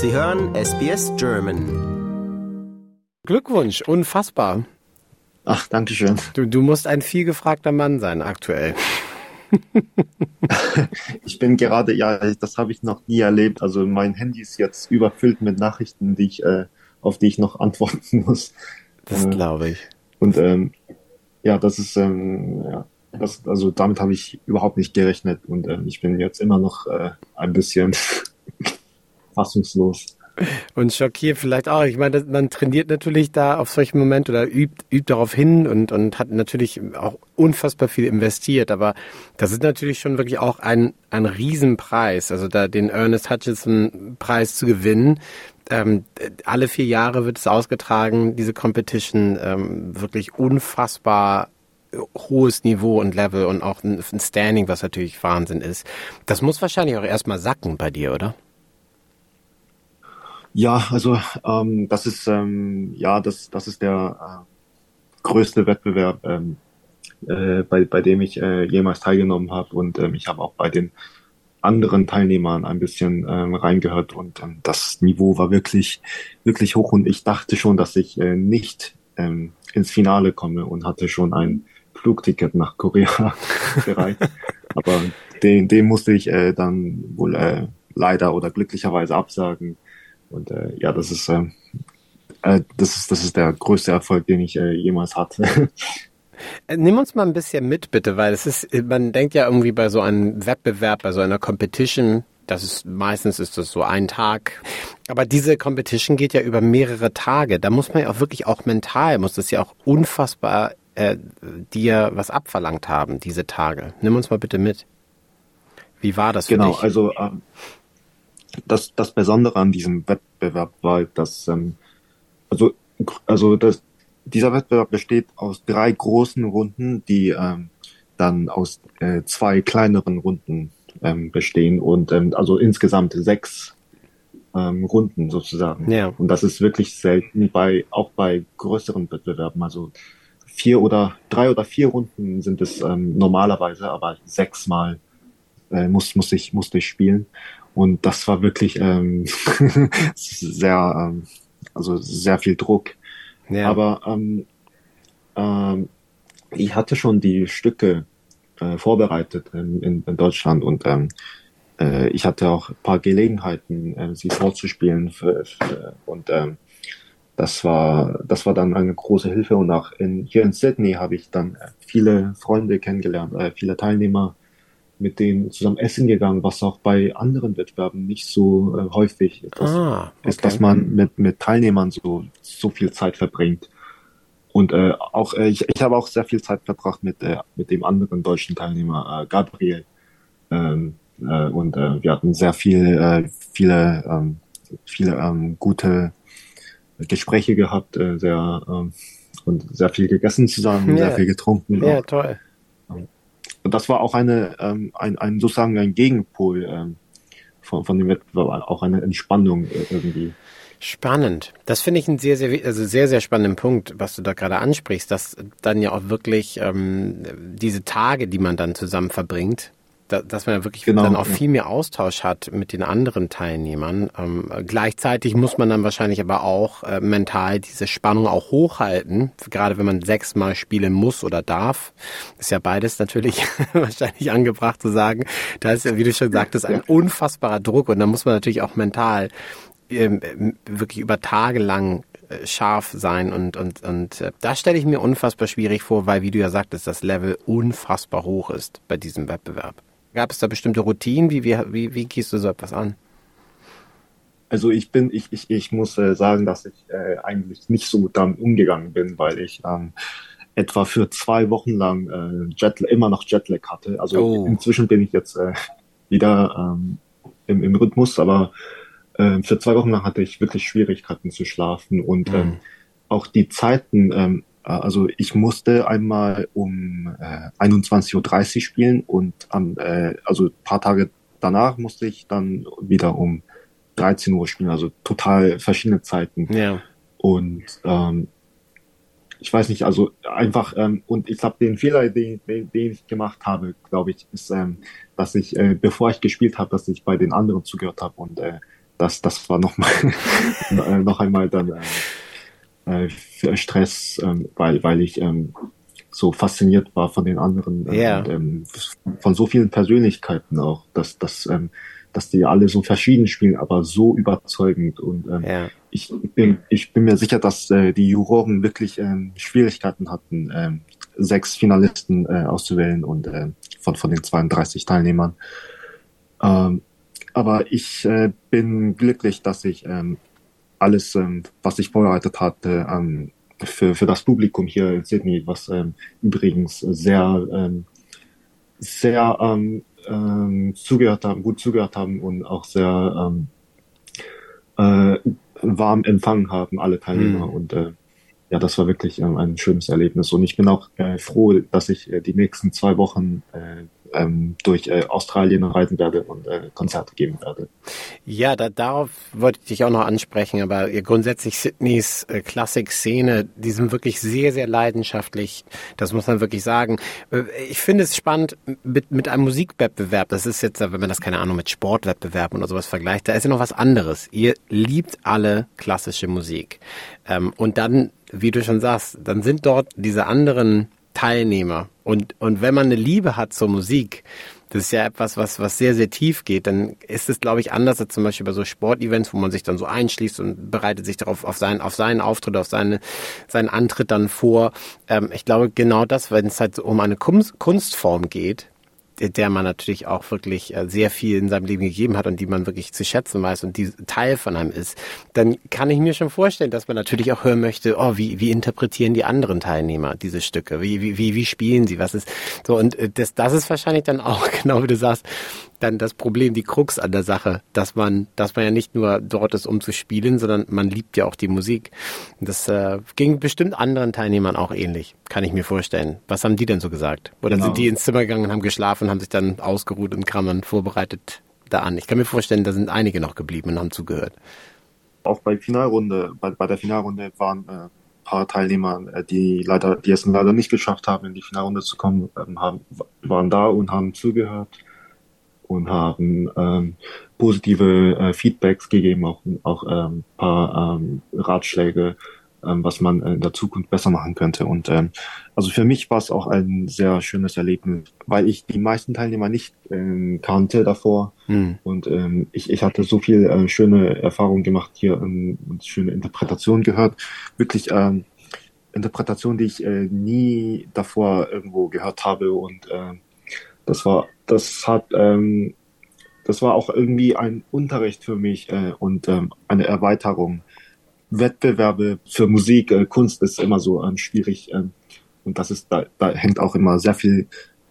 Sie hören SBS German. Glückwunsch, unfassbar. Ach, danke schön. Du, du musst ein vielgefragter Mann sein aktuell. ich bin gerade, ja, das habe ich noch nie erlebt. Also mein Handy ist jetzt überfüllt mit Nachrichten, die ich, äh, auf die ich noch antworten muss. Das äh, glaube ich. Und ähm, ja, das ist, ähm, ja, das, also damit habe ich überhaupt nicht gerechnet und ähm, ich bin jetzt immer noch äh, ein bisschen fassungslos. Und schockiert vielleicht auch. Ich meine, man trainiert natürlich da auf solchen Moment oder übt, übt darauf hin und, und hat natürlich auch unfassbar viel investiert. Aber das ist natürlich schon wirklich auch ein, ein Riesenpreis. Also da den Ernest Hutchinson Preis zu gewinnen. Ähm, alle vier Jahre wird es ausgetragen, diese Competition. Ähm, wirklich unfassbar hohes Niveau und Level und auch ein, ein Standing, was natürlich Wahnsinn ist. Das muss wahrscheinlich auch erstmal sacken bei dir, oder? Ja, also ähm, das ist ähm, ja das das ist der äh, größte Wettbewerb, ähm, äh, bei bei dem ich äh, jemals teilgenommen habe. Und ähm, ich habe auch bei den anderen Teilnehmern ein bisschen ähm, reingehört. Und ähm, das Niveau war wirklich wirklich hoch. Und ich dachte schon, dass ich äh, nicht ähm, ins Finale komme und hatte schon ein Flugticket nach Korea bereit, aber den, den musste ich äh, dann wohl äh, leider oder glücklicherweise absagen und äh, ja, das ist, äh, äh, das ist, das ist der größte Erfolg, den ich äh, jemals hatte. Äh, nimm uns mal ein bisschen mit, bitte, weil es ist, man denkt ja irgendwie bei so einem Wettbewerb, bei so einer Competition, das ist meistens ist das so ein Tag. Aber diese Competition geht ja über mehrere Tage. Da muss man ja auch wirklich auch mental, muss das ja auch unfassbar äh, dir was abverlangt haben, diese Tage. Nimm uns mal bitte mit. Wie war das für genau, dich? Genau, also ähm, das, das Besondere an diesem Wettbewerb war, dass, ähm, also, also das, dieser Wettbewerb besteht aus drei großen Runden, die ähm, dann aus äh, zwei kleineren Runden ähm, bestehen und ähm, also insgesamt sechs ähm, Runden sozusagen. Ja. Und das ist wirklich selten bei auch bei größeren Wettbewerben. Also vier oder drei oder vier Runden sind es ähm, normalerweise, aber sechsmal äh, muss muss ich musste ich spielen und das war wirklich ähm, sehr, ähm, also sehr viel Druck. Ja. Aber ähm, ähm, ich hatte schon die Stücke äh, vorbereitet in, in, in Deutschland und ähm, äh, ich hatte auch ein paar Gelegenheiten, äh, sie vorzuspielen für, für, und ähm, das war das war dann eine große Hilfe und auch in, hier in Sydney habe ich dann viele Freunde kennengelernt, äh, viele Teilnehmer mit denen zusammen essen gegangen, was auch bei anderen Wettbewerben nicht so äh, häufig ist, ah, okay. ist, dass man mit, mit Teilnehmern so, so viel Zeit verbringt. Und äh, auch äh, ich, ich habe auch sehr viel Zeit verbracht mit, äh, mit dem anderen deutschen Teilnehmer, äh, Gabriel. Ähm, äh, und äh, wir hatten sehr viel, äh, viele, ähm, viele ähm, gute Gespräche gehabt, äh, sehr ähm, und sehr viel gegessen zusammen, ja. sehr viel getrunken. Ja, auch. toll. Und das war auch eine, ähm, ein, ein sozusagen ein Gegenpol ähm, von, von dem Wettbewerb, auch eine Entspannung äh, irgendwie. Spannend. Das finde ich einen sehr, sehr, also sehr, sehr spannenden Punkt, was du da gerade ansprichst, dass dann ja auch wirklich ähm, diese Tage, die man dann zusammen verbringt, da, dass man ja wirklich genau, dann auch ja. viel mehr Austausch hat mit den anderen Teilnehmern. Ähm, gleichzeitig muss man dann wahrscheinlich aber auch äh, mental diese Spannung auch hochhalten, gerade wenn man sechsmal spielen muss oder darf. Ist ja beides natürlich wahrscheinlich angebracht zu sagen. Da ist ja, wie du schon sagtest, ein unfassbarer Druck und da muss man natürlich auch mental ähm, wirklich über Tage lang äh, scharf sein und und und äh, da stelle ich mir unfassbar schwierig vor, weil wie du ja sagtest, das Level unfassbar hoch ist bei diesem Wettbewerb. Gab es da bestimmte Routinen? Wie, wie, wie, wie gehst du so etwas an? Also ich bin, ich, ich, ich muss äh, sagen, dass ich äh, eigentlich nicht so damit umgegangen bin, weil ich ähm, etwa für zwei Wochen lang äh, Jet, immer noch Jetlag hatte. Also oh. inzwischen bin ich jetzt äh, wieder ähm, im, im Rhythmus, aber äh, für zwei Wochen lang hatte ich wirklich Schwierigkeiten zu schlafen und mhm. ähm, auch die Zeiten, ähm, äh, also ich musste einmal um äh, 21.30 Uhr spielen und am, äh, also ein paar Tage danach musste ich dann wieder um 13 Uhr spielen, also total verschiedene Zeiten. Ja. Und ähm, ich weiß nicht, also einfach, ähm, und ich glaube, den Fehler, den, den, den ich gemacht habe, glaube ich, ist, ähm, dass ich, äh, bevor ich gespielt habe, dass ich bei den anderen zugehört habe und äh, das, das war nochmal noch einmal dann äh, Stress, ähm, weil, weil ich ähm, so fasziniert war von den anderen yeah. und, ähm, von so vielen Persönlichkeiten auch, dass, dass, ähm, dass die alle so verschieden spielen, aber so überzeugend. Und ähm, yeah. ich, bin, ich bin mir sicher, dass äh, die Juroren wirklich ähm, Schwierigkeiten hatten, ähm, sechs Finalisten äh, auszuwählen und äh, von, von den 32 Teilnehmern. Ähm, aber ich äh, bin glücklich, dass ich ähm, alles, ähm, was ich vorbereitet hatte, ähm, für, für das Publikum hier in Sydney, was ähm, übrigens sehr, ähm, sehr ähm, ähm, zugehört haben, gut zugehört haben und auch sehr ähm, äh, warm empfangen haben, alle Teilnehmer. Mhm. Und äh, ja, das war wirklich ähm, ein schönes Erlebnis. Und ich bin auch äh, froh, dass ich äh, die nächsten zwei Wochen äh, ähm, durch äh, Australien reisen werde und äh, Konzerte geben werde. Ja, da, darauf wollte ich dich auch noch ansprechen, aber grundsätzlich Sydneys äh, Klassik-Szene, die sind wirklich sehr, sehr leidenschaftlich. Das muss man wirklich sagen. Äh, ich finde es spannend mit, mit einem Musikwettbewerb. Das ist jetzt, wenn man das, keine Ahnung, mit Sportwettbewerben oder sowas vergleicht, da ist ja noch was anderes. Ihr liebt alle klassische Musik. Ähm, und dann, wie du schon sagst, dann sind dort diese anderen Teilnehmer. Und, und wenn man eine Liebe hat zur Musik, das ist ja etwas, was, was sehr, sehr tief geht, dann ist es, glaube ich, anders als zum Beispiel bei so Sportevents, wo man sich dann so einschließt und bereitet sich darauf, auf seinen, auf seinen Auftritt, auf seine, seinen Antritt dann vor. Ähm, ich glaube, genau das, wenn es halt um eine Kunst, Kunstform geht, der man natürlich auch wirklich äh, sehr viel in seinem Leben gegeben hat und die man wirklich zu schätzen weiß und die Teil von einem ist, dann kann ich mir schon vorstellen, dass man natürlich auch hören möchte, oh, wie, wie interpretieren die anderen Teilnehmer diese Stücke? Wie, wie, wie, wie spielen sie? Was ist so? Und äh, das, das ist wahrscheinlich dann auch, genau wie du sagst, dann das Problem, die Krux an der Sache, dass man, dass man ja nicht nur dort ist, um zu spielen, sondern man liebt ja auch die Musik. Das äh, ging bestimmt anderen Teilnehmern auch ähnlich, kann ich mir vorstellen. Was haben die denn so gesagt? Oder genau. sind die ins Zimmer gegangen und haben geschlafen haben sich dann ausgeruht und kamen vorbereitet da an? Ich kann mir vorstellen, da sind einige noch geblieben und haben zugehört. Auch bei Finalrunde, bei, bei der Finalrunde waren äh, paar Teilnehmer, äh, die leider, die es leider nicht geschafft haben, in die Finalrunde zu kommen, ähm, haben, waren da und haben zugehört und haben ähm, positive äh, Feedbacks gegeben, auch, auch ähm, paar ähm, Ratschläge, ähm, was man in der Zukunft besser machen könnte. Und ähm, also für mich war es auch ein sehr schönes Erlebnis, weil ich die meisten Teilnehmer nicht ähm, kannte davor. Mhm. Und ähm, ich, ich hatte so viel äh, schöne Erfahrungen gemacht hier ähm, und schöne Interpretationen gehört. Wirklich ähm, Interpretationen, die ich äh, nie davor irgendwo gehört habe und äh, das war, das hat, ähm, das war auch irgendwie ein Unterricht für mich äh, und ähm, eine Erweiterung. Wettbewerbe für Musik, äh, Kunst ist immer so ähm, schwierig ähm, und das ist, da, da hängt auch immer sehr viel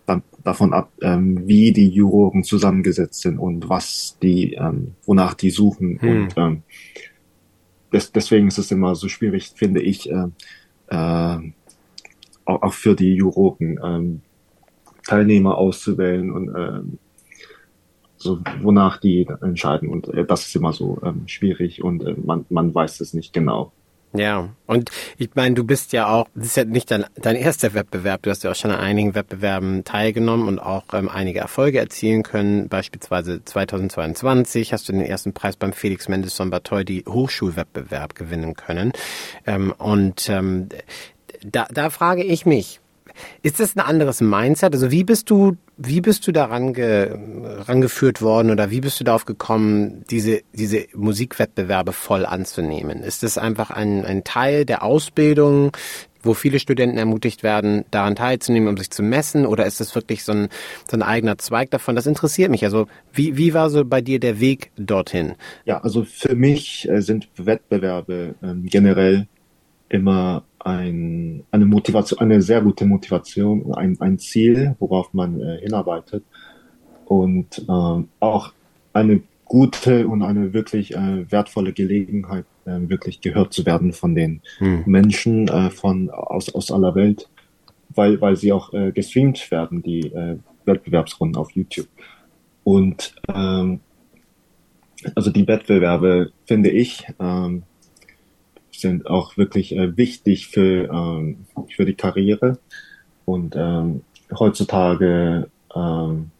da, davon ab, ähm, wie die Juroren zusammengesetzt sind und was die, ähm, wonach die suchen hm. und ähm, des, deswegen ist es immer so schwierig, finde ich, äh, äh, auch, auch für die Juroren, ähm, Teilnehmer auszuwählen und äh, so wonach die entscheiden und äh, das ist immer so ähm, schwierig und äh, man man weiß es nicht genau. Ja, und ich meine, du bist ja auch, das ist ja nicht dein, dein erster Wettbewerb, du hast ja auch schon an einigen Wettbewerben teilgenommen und auch ähm, einige Erfolge erzielen können. Beispielsweise 2022 hast du den ersten Preis beim Felix Mendelssohn Bartholdy Hochschulwettbewerb gewinnen können. Ähm, und ähm, da, da frage ich mich, ist das ein anderes Mindset? Also wie bist du, wie bist du daran ge, rangeführt worden oder wie bist du darauf gekommen, diese, diese Musikwettbewerbe voll anzunehmen? Ist das einfach ein, ein Teil der Ausbildung, wo viele Studenten ermutigt werden, daran teilzunehmen, um sich zu messen? Oder ist das wirklich so ein, so ein eigener Zweig davon? Das interessiert mich. Also wie, wie war so bei dir der Weg dorthin? Ja, also für mich äh, sind Wettbewerbe ähm, generell immer ein, eine Motivation, eine sehr gute Motivation, ein, ein Ziel, worauf man äh, hinarbeitet und ähm, auch eine gute und eine wirklich äh, wertvolle Gelegenheit, äh, wirklich gehört zu werden von den hm. Menschen äh, von aus, aus aller Welt, weil, weil sie auch äh, gestreamt werden, die äh, Wettbewerbsrunden auf YouTube. Und ähm, also die Wettbewerbe finde ich ähm, sind auch wirklich äh, wichtig für, ähm, für die Karriere. Und ähm, heutzutage ähm,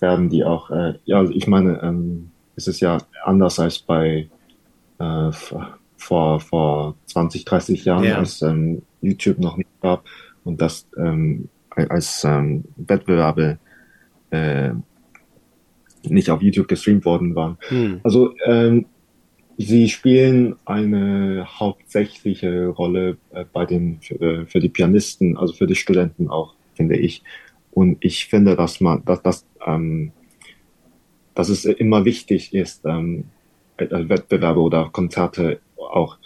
werden die auch, äh, ja, also ich meine, ähm, ist es ja anders als bei äh, vor, vor 20, 30 Jahren, ja. als ähm, YouTube noch nicht gab und das ähm, als ähm, Wettbewerbe äh, nicht auf YouTube gestreamt worden waren. Hm. Also ähm, sie spielen eine hauptsächliche Rolle äh, bei den für, äh, für die Pianisten, also für die Studenten auch, finde ich. Und ich finde, dass man, dass, dass, ähm, dass es immer wichtig ist, ähm, Wettbewerbe oder Konzerte auch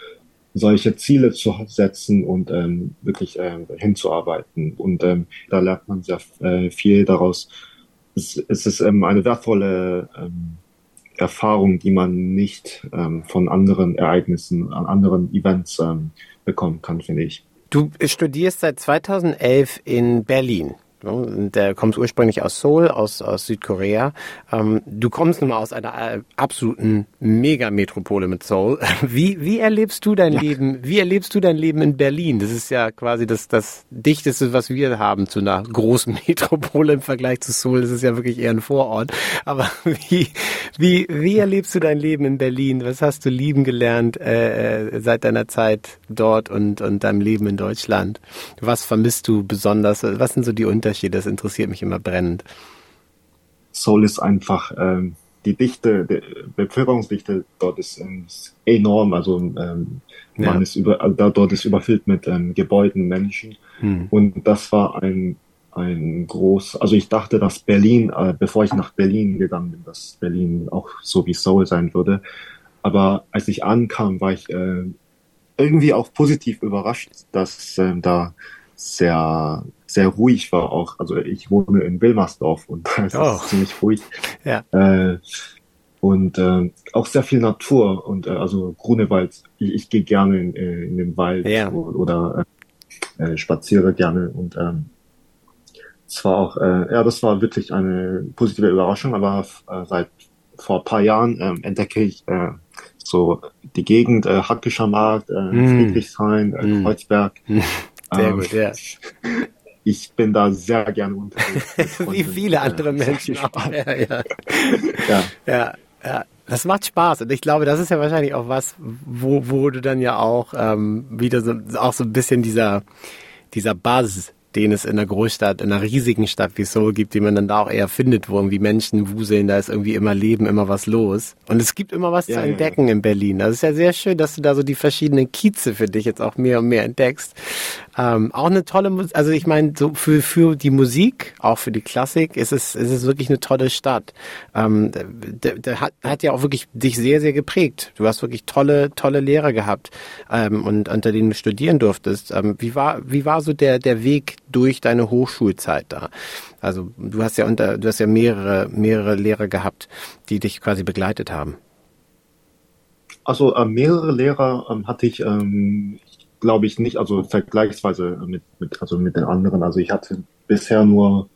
solche Ziele zu setzen und ähm, wirklich ähm, hinzuarbeiten. Und ähm, da lernt man sehr äh, viel daraus. Es, es ist ähm, eine wertvolle ähm, Erfahrung, die man nicht ähm, von anderen Ereignissen, an anderen Events ähm, bekommen kann, finde ich. Du studierst seit 2011 in Berlin. Der kommt ursprünglich aus Seoul, aus, aus Südkorea. Ähm, du kommst nun mal aus einer äh, absoluten Megametropole mit Seoul. Wie, wie erlebst du dein ja. Leben? Wie erlebst du dein Leben in Berlin? Das ist ja quasi das, das dichteste, was wir haben zu einer großen Metropole im Vergleich zu Seoul. Das ist ja wirklich eher ein Vorort. Aber wie, wie, wie erlebst du dein Leben in Berlin? Was hast du lieben gelernt äh, äh seit deiner Zeit dort und, und deinem Leben in Deutschland? Was vermisst du besonders? Was sind so die Unterschiede? Unterschied? Das interessiert mich immer brennend. Seoul ist einfach, ähm, die Dichte, die Bevölkerungsdichte dort ist, ähm, enorm. Also ähm, man ja. ist über, also dort ist überfüllt mit ähm, Gebäuden, Menschen. Hm. Und das war ein ein groß, also ich dachte, dass Berlin, äh, bevor ich nach Berlin gegangen bin, dass Berlin auch so wie Seoul sein würde. Aber als ich ankam, war ich äh, irgendwie auch positiv überrascht, dass äh, da sehr, sehr ruhig war auch. Also ich wohne in Wilmersdorf und da ist oh. ziemlich ruhig. Ja. Äh, und äh, auch sehr viel Natur und äh, also Grunewald. Ich, ich gehe gerne in, äh, in den Wald ja. oder äh, äh, spaziere gerne und ähm, es war auch, äh, ja, das war wirklich eine positive Überraschung, aber äh, seit vor ein paar Jahren äh, entdecke ich äh, so die Gegend, äh, Hackischer Markt, äh, mm. Friedrichshain, äh, mm. Kreuzberg. Sehr ähm, gut, ja. Ich bin da sehr gerne unterwegs. Wie viele andere Menschen auch. Ja, ja. ja. ja, ja. Das macht Spaß und ich glaube, das ist ja wahrscheinlich auch was, wo, wo du dann ja auch ähm, wieder so auch so ein bisschen dieser dieser Buzz den es in einer Großstadt, in einer riesigen Stadt wie Seoul gibt, die man dann da auch eher findet, wo irgendwie Menschen wuseln, da ist irgendwie immer Leben, immer was los. Und es gibt immer was ja, zu entdecken ja. in Berlin. Das ist ja sehr schön, dass du da so die verschiedenen Kieze für dich jetzt auch mehr und mehr entdeckst. Ähm, auch eine tolle, Musik, also ich meine, so für, für die Musik, auch für die Klassik, ist es, ist es wirklich eine tolle Stadt. Ähm, der, der hat, hat ja auch wirklich dich sehr, sehr geprägt. Du hast wirklich tolle, tolle Lehrer gehabt ähm, und unter denen du studieren durftest. Ähm, wie war, wie war so der, der Weg durch deine Hochschulzeit da? Also du hast ja unter, du hast ja mehrere, mehrere Lehrer gehabt, die dich quasi begleitet haben. Also äh, mehrere Lehrer ähm, hatte ich, ähm, glaube ich nicht, also vergleichsweise mit, mit, also mit den anderen. Also ich hatte bisher nur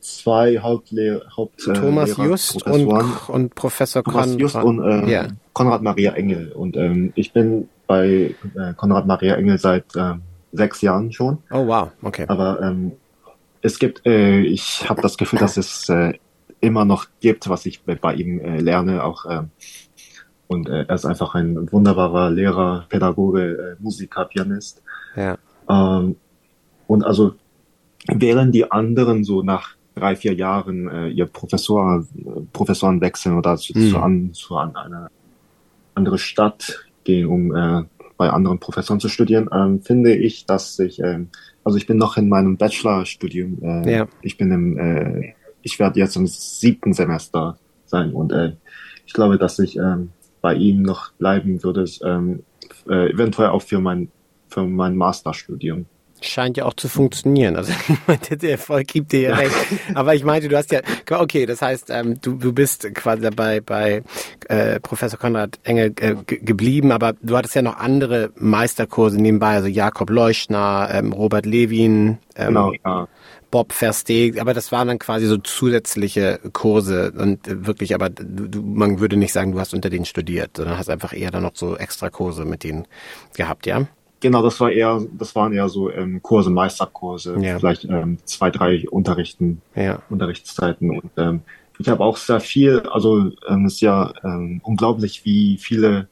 zwei Hauptlehrer, Haupt, äh, Thomas Lehrer, Just und, und Professor Thomas Konrad, Just und äh, yeah. Konrad Maria Engel. Und ähm, ich bin bei äh, Konrad Maria Engel seit äh, sechs Jahren schon. Oh wow, okay. Aber ähm, es gibt, äh, ich habe das Gefühl, dass es äh, immer noch gibt, was ich bei ihm äh, lerne, auch äh, und äh, er ist einfach ein wunderbarer Lehrer, Pädagoge, äh, Musiker, Pianist. Ja. Ähm, und also während die anderen so nach drei, vier Jahren äh, ihr Professor, Professoren wechseln oder zu, mhm. zu, an, zu an eine andere Stadt gehen, um äh, bei anderen Professoren zu studieren, ähm, finde ich, dass ich, äh, also ich bin noch in meinem Bachelorstudium, äh, ja. ich bin im, äh, ich werde jetzt im siebten Semester sein und äh, ich glaube, dass ich ähm, bei ihm noch bleiben würde, ähm, äh, eventuell auch für mein, für mein Masterstudium. Scheint ja auch zu funktionieren. Also der Erfolg gibt dir ja recht. Aber ich meinte, du hast ja, okay, das heißt, ähm, du, du bist quasi dabei bei äh, Professor Konrad Engel äh, geblieben, aber du hattest ja noch andere Meisterkurse nebenbei, also Jakob Leuschner, ähm, Robert Levin, ähm, genau, ja. Bob Versteg, aber das waren dann quasi so zusätzliche Kurse und wirklich, aber du, man würde nicht sagen, du hast unter denen studiert, sondern hast einfach eher dann noch so extra Kurse mit denen gehabt, ja? Genau, das war eher, das waren eher so ähm, Kurse, Meisterkurse, ja. vielleicht ähm, zwei, drei Unterrichten, ja. Unterrichtszeiten und ähm, ich habe auch sehr viel, also ähm, es ist ja ähm, unglaublich, wie viele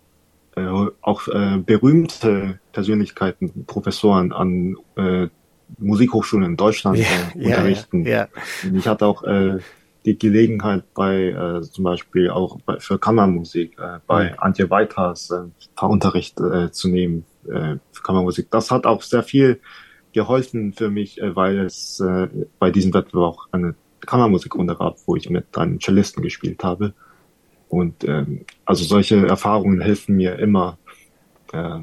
äh, auch äh, berühmte Persönlichkeiten, Professoren an äh, Musikhochschulen in Deutschland ja, äh, unterrichten. Ja, ja. Ich hatte auch äh, die Gelegenheit bei äh, zum Beispiel auch bei, für Kammermusik äh, bei. Antje Weiters äh, Unterricht äh, zu nehmen äh, Kammermusik. Das hat auch sehr viel geholfen für mich, äh, weil es äh, bei diesem Wettbewerb auch eine Kammermusikrunde gab, wo ich mit einem Cellisten gespielt habe. Und ähm, also solche Erfahrungen helfen mir immer äh,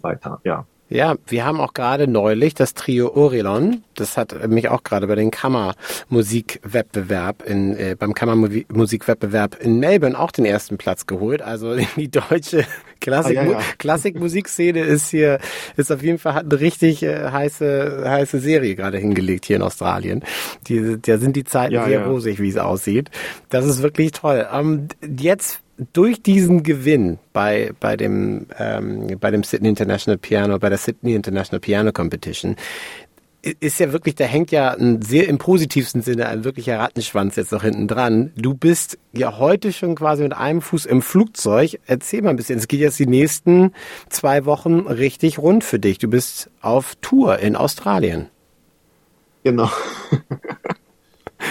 weiter, ja. Ja, wir haben auch gerade neulich das Trio Orelon, das hat mich auch gerade bei den Kammermusikwettbewerb in äh, beim Kammermusikwettbewerb in Melbourne auch den ersten Platz geholt. Also die deutsche Klassik ah, ja, ja. Klassikmusikszene ist hier ist auf jeden Fall hat eine richtig äh, heiße heiße Serie gerade hingelegt hier in Australien. Die, da sind die Zeiten ja, sehr rosig, wie es aussieht. Das ist wirklich toll. Ähm, jetzt durch diesen Gewinn bei, bei, dem, ähm, bei dem Sydney International Piano, bei der Sydney International Piano Competition, ist ja wirklich, da hängt ja ein sehr im positivsten Sinne ein wirklicher Rattenschwanz jetzt noch hinten dran. Du bist ja heute schon quasi mit einem Fuß im Flugzeug. Erzähl mal ein bisschen. Es geht jetzt die nächsten zwei Wochen richtig rund für dich. Du bist auf Tour in Australien. Genau.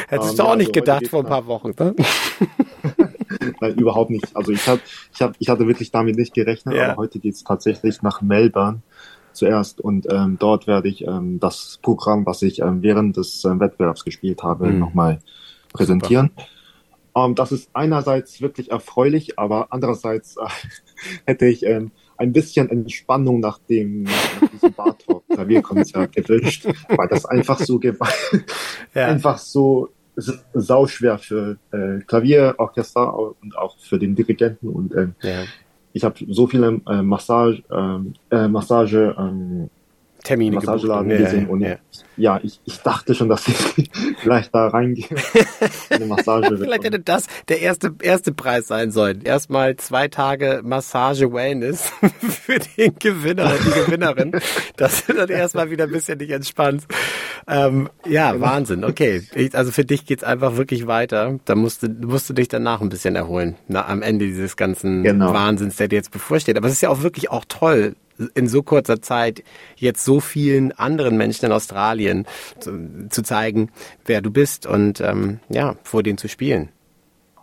Hättest um, du auch ja, nicht also gedacht vor ein paar Wochen, ne? Nein, überhaupt nicht. Also ich, hab, ich, hab, ich hatte wirklich damit nicht gerechnet, ja. aber heute geht's tatsächlich nach Melbourne zuerst und ähm, dort werde ich ähm, das Programm, was ich ähm, während des ähm, Wettbewerbs gespielt habe, mhm. nochmal präsentieren. Ähm, das ist einerseits wirklich erfreulich, aber andererseits äh, hätte ich ähm, ein bisschen Entspannung nach dem nach diesem Bartok Klavierkonzert gewünscht, weil das einfach so ja. einfach so sauschwer für äh, Klavier, Orchester und auch für den Dirigenten und ähm, ja. ich habe so viele äh, Massage, ähm, äh, Massage ähm, Termine Massageladen gesehen ja, und ja ja, ich, ich dachte schon, dass ich vielleicht da reingehe. Eine Massage. vielleicht hätte das der erste, erste Preis sein sollen. Erstmal zwei Tage Massage Wellness für den Gewinner und die Gewinnerin, dass du dann erstmal wieder ein bisschen dich entspannst. Ähm, ja. Wahnsinn. Okay. Ich, also für dich geht's einfach wirklich weiter. Da musst du, musst du dich danach ein bisschen erholen. Na, am Ende dieses ganzen genau. Wahnsinns, der dir jetzt bevorsteht. Aber es ist ja auch wirklich auch toll, in so kurzer Zeit jetzt so vielen anderen Menschen in Australien zu, zu zeigen, wer du bist und ähm, ja, vor denen zu spielen.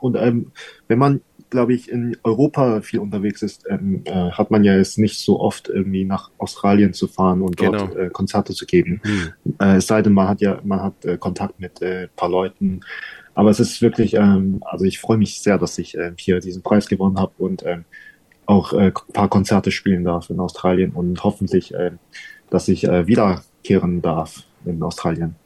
Und ähm, wenn man, glaube ich, in Europa viel unterwegs ist, ähm, äh, hat man ja jetzt nicht so oft irgendwie nach Australien zu fahren und dort genau. äh, Konzerte zu geben. Mhm. Äh, es sei denn, man hat ja, man hat äh, Kontakt mit äh, paar Leuten. Aber es ist wirklich, ähm, also ich freue mich sehr, dass ich äh, hier diesen Preis gewonnen habe und ähm, auch äh, paar Konzerte spielen darf in Australien und hoffentlich, äh, dass ich äh, wiederkehren darf in Australien.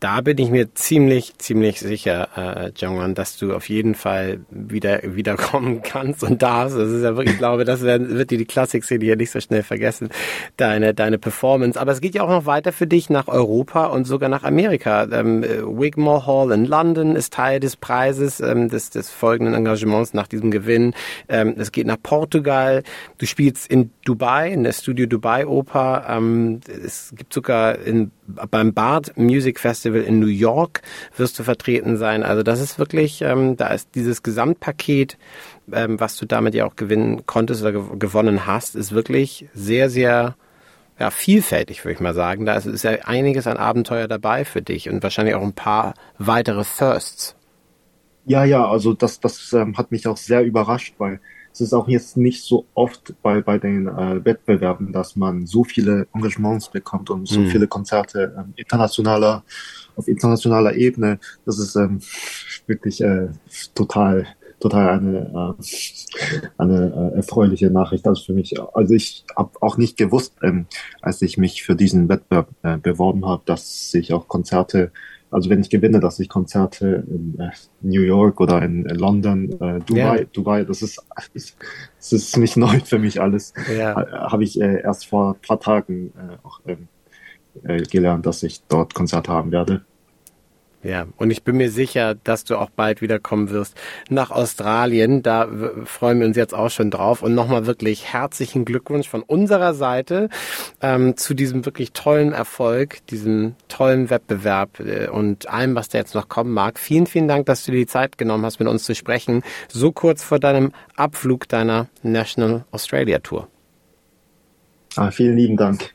Da bin ich mir ziemlich, ziemlich sicher, äh, Jongwon, dass du auf jeden Fall wieder wiederkommen kannst und darfst. Das ist ja wirklich, ich glaube, das wird dir die Klassik-Szene hier nicht so schnell vergessen, deine, deine Performance. Aber es geht ja auch noch weiter für dich nach Europa und sogar nach Amerika. Ähm, Wigmore Hall in London ist Teil des Preises, ähm, des, des folgenden Engagements nach diesem Gewinn. Ähm, es geht nach Portugal. Du spielst in Dubai, in der Studio Dubai Oper. Ähm, es gibt sogar in, beim Bard Music Festival in New York wirst du vertreten sein. Also das ist wirklich, ähm, da ist dieses Gesamtpaket, ähm, was du damit ja auch gewinnen konntest oder gew gewonnen hast, ist wirklich sehr, sehr ja, vielfältig, würde ich mal sagen. Da ist, ja einiges an Abenteuer dabei für dich und wahrscheinlich auch ein paar weitere Firsts. Ja, ja, also das, das ähm, hat mich auch sehr überrascht, weil es ist auch jetzt nicht so oft bei, bei den äh, Wettbewerben, dass man so viele Engagements bekommt und so mhm. viele Konzerte ähm, internationaler, auf internationaler Ebene. Das ist ähm, wirklich äh, total total eine, äh, eine äh, erfreuliche Nachricht. Also für mich, also ich habe auch nicht gewusst, ähm, als ich mich für diesen Wettbewerb äh, beworben habe, dass ich auch Konzerte also wenn ich gewinne, dass ich Konzerte in äh, New York oder in äh, London, äh, Dubai, ja. Dubai, das ist, das ist nicht neu für mich alles. Ja. Habe ich äh, erst vor ein paar Tagen auch ähm, äh, gelernt, dass ich dort Konzerte haben werde. Ja, und ich bin mir sicher, dass du auch bald wiederkommen wirst nach Australien. Da freuen wir uns jetzt auch schon drauf. Und nochmal wirklich herzlichen Glückwunsch von unserer Seite ähm, zu diesem wirklich tollen Erfolg, diesem tollen Wettbewerb äh, und allem, was da jetzt noch kommen mag. Vielen, vielen Dank, dass du dir die Zeit genommen hast, mit uns zu sprechen. So kurz vor deinem Abflug deiner National Australia Tour. Ah, vielen lieben Dank.